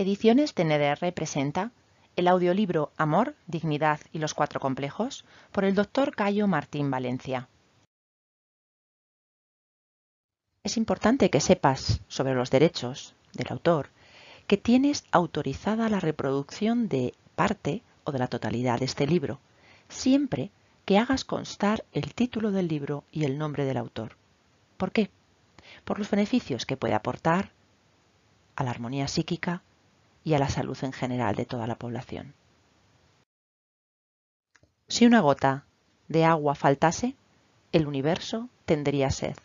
Ediciones TNDR presenta el audiolibro Amor, Dignidad y los Cuatro Complejos por el doctor Cayo Martín Valencia. Es importante que sepas sobre los derechos del autor que tienes autorizada la reproducción de parte o de la totalidad de este libro, siempre que hagas constar el título del libro y el nombre del autor. ¿Por qué? Por los beneficios que puede aportar a la armonía psíquica y a la salud en general de toda la población. Si una gota de agua faltase, el universo tendría sed.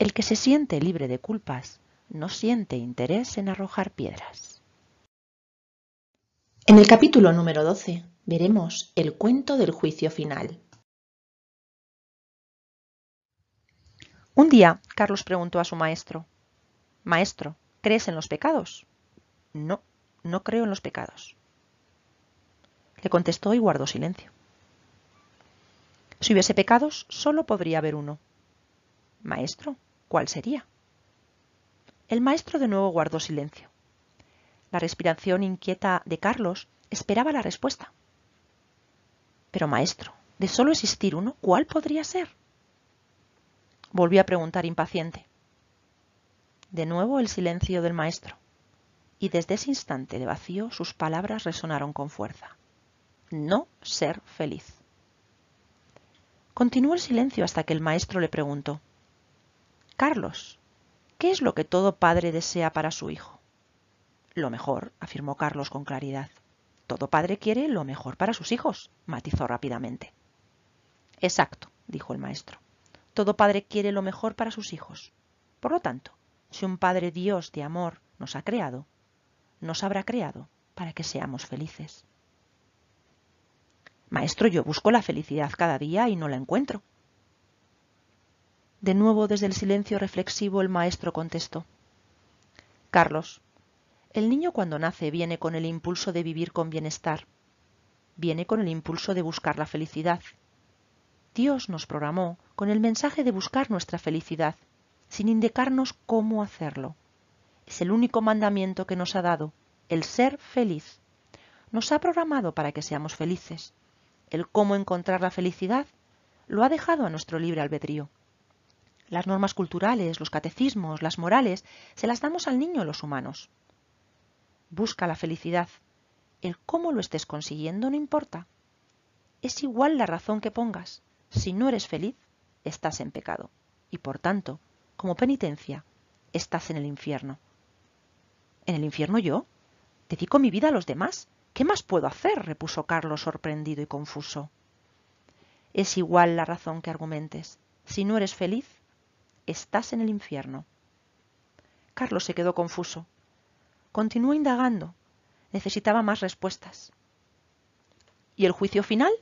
El que se siente libre de culpas no siente interés en arrojar piedras. En el capítulo número 12 veremos el cuento del juicio final. Un día, Carlos preguntó a su maestro, Maestro, ¿crees en los pecados? No, no creo en los pecados. Le contestó y guardó silencio. Si hubiese pecados, solo podría haber uno. Maestro, ¿Cuál sería? El maestro de nuevo guardó silencio. La respiración inquieta de Carlos esperaba la respuesta. Pero maestro, de solo existir uno, ¿cuál podría ser? Volvió a preguntar impaciente. De nuevo el silencio del maestro, y desde ese instante de vacío sus palabras resonaron con fuerza. No ser feliz. Continuó el silencio hasta que el maestro le preguntó Carlos, ¿qué es lo que todo padre desea para su hijo? Lo mejor, afirmó Carlos con claridad. Todo padre quiere lo mejor para sus hijos, matizó rápidamente. Exacto, dijo el maestro. Todo padre quiere lo mejor para sus hijos. Por lo tanto, si un Padre Dios de amor nos ha creado, nos habrá creado para que seamos felices. Maestro, yo busco la felicidad cada día y no la encuentro, de nuevo desde el silencio reflexivo el maestro contestó. Carlos, el niño cuando nace viene con el impulso de vivir con bienestar, viene con el impulso de buscar la felicidad. Dios nos programó con el mensaje de buscar nuestra felicidad, sin indicarnos cómo hacerlo. Es el único mandamiento que nos ha dado, el ser feliz. Nos ha programado para que seamos felices. El cómo encontrar la felicidad lo ha dejado a nuestro libre albedrío. Las normas culturales, los catecismos, las morales, se las damos al niño los humanos. Busca la felicidad. El cómo lo estés consiguiendo no importa. Es igual la razón que pongas. Si no eres feliz, estás en pecado. Y por tanto, como penitencia, estás en el infierno. ¿En el infierno yo? Dedico mi vida a los demás. ¿Qué más puedo hacer? repuso Carlos sorprendido y confuso. Es igual la razón que argumentes. Si no eres feliz, estás en el infierno. Carlos se quedó confuso. Continuó indagando. Necesitaba más respuestas. ¿Y el juicio final?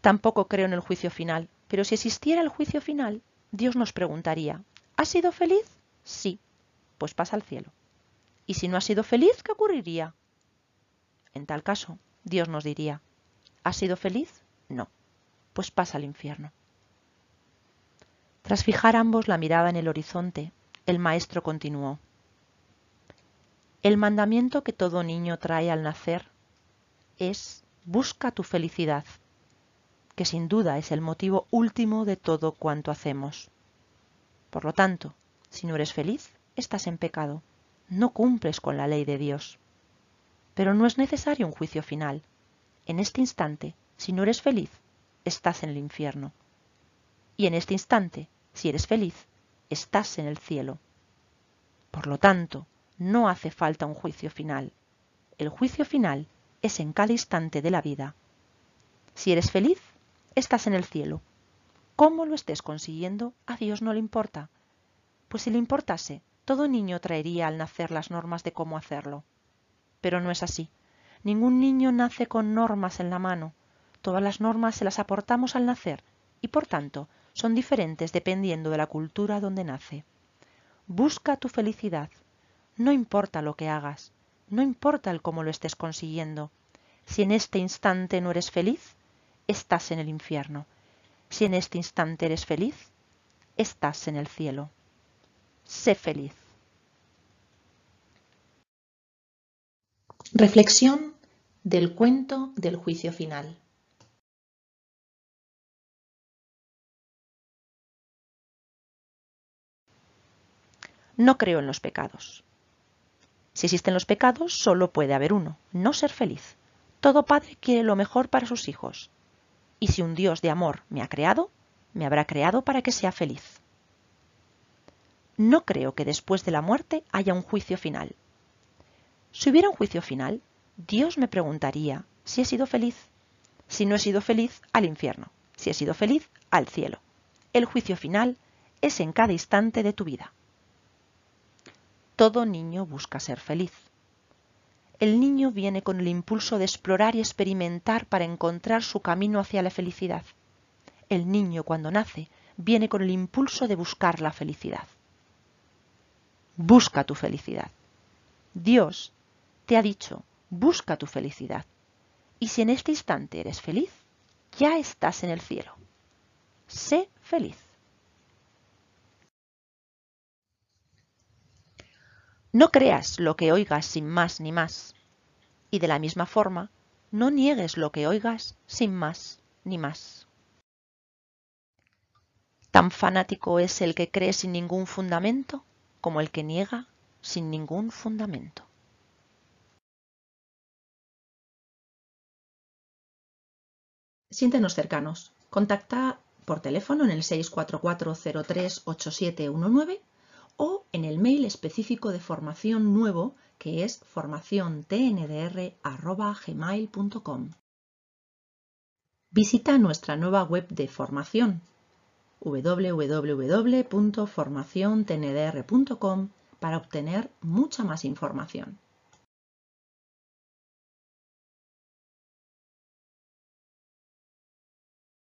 Tampoco creo en el juicio final, pero si existiera el juicio final, Dios nos preguntaría, ¿has sido feliz? Sí, pues pasa al cielo. ¿Y si no has sido feliz, qué ocurriría? En tal caso, Dios nos diría, ¿has sido feliz? No, pues pasa al infierno. Tras fijar ambos la mirada en el horizonte, el maestro continuó. El mandamiento que todo niño trae al nacer es busca tu felicidad, que sin duda es el motivo último de todo cuanto hacemos. Por lo tanto, si no eres feliz, estás en pecado, no cumples con la ley de Dios. Pero no es necesario un juicio final. En este instante, si no eres feliz, estás en el infierno. Y en este instante, si eres feliz, estás en el cielo. Por lo tanto, no hace falta un juicio final. El juicio final es en cada instante de la vida. Si eres feliz, estás en el cielo. cómo lo estés consiguiendo, a Dios no le importa. Pues si le importase, todo niño traería al nacer las normas de cómo hacerlo. Pero no es así. Ningún niño nace con normas en la mano. Todas las normas se las aportamos al nacer y por tanto son diferentes dependiendo de la cultura donde nace. Busca tu felicidad. No importa lo que hagas, no importa el cómo lo estés consiguiendo. Si en este instante no eres feliz, estás en el infierno. Si en este instante eres feliz, estás en el cielo. Sé feliz. Reflexión del cuento del juicio final. No creo en los pecados. Si existen los pecados, solo puede haber uno, no ser feliz. Todo padre quiere lo mejor para sus hijos. Y si un Dios de amor me ha creado, me habrá creado para que sea feliz. No creo que después de la muerte haya un juicio final. Si hubiera un juicio final, Dios me preguntaría si he sido feliz. Si no he sido feliz, al infierno. Si he sido feliz, al cielo. El juicio final es en cada instante de tu vida. Todo niño busca ser feliz. El niño viene con el impulso de explorar y experimentar para encontrar su camino hacia la felicidad. El niño cuando nace viene con el impulso de buscar la felicidad. Busca tu felicidad. Dios te ha dicho, busca tu felicidad. Y si en este instante eres feliz, ya estás en el cielo. Sé feliz. No creas lo que oigas sin más ni más. Y de la misma forma, no niegues lo que oigas sin más ni más. Tan fanático es el que cree sin ningún fundamento como el que niega sin ningún fundamento. Siéntenos cercanos. Contacta por teléfono en el 644-038719 o en el mail específico de formación nuevo que es formaciontndr.gmail.com. Visita nuestra nueva web de formación www.formaciontndr.com para obtener mucha más información.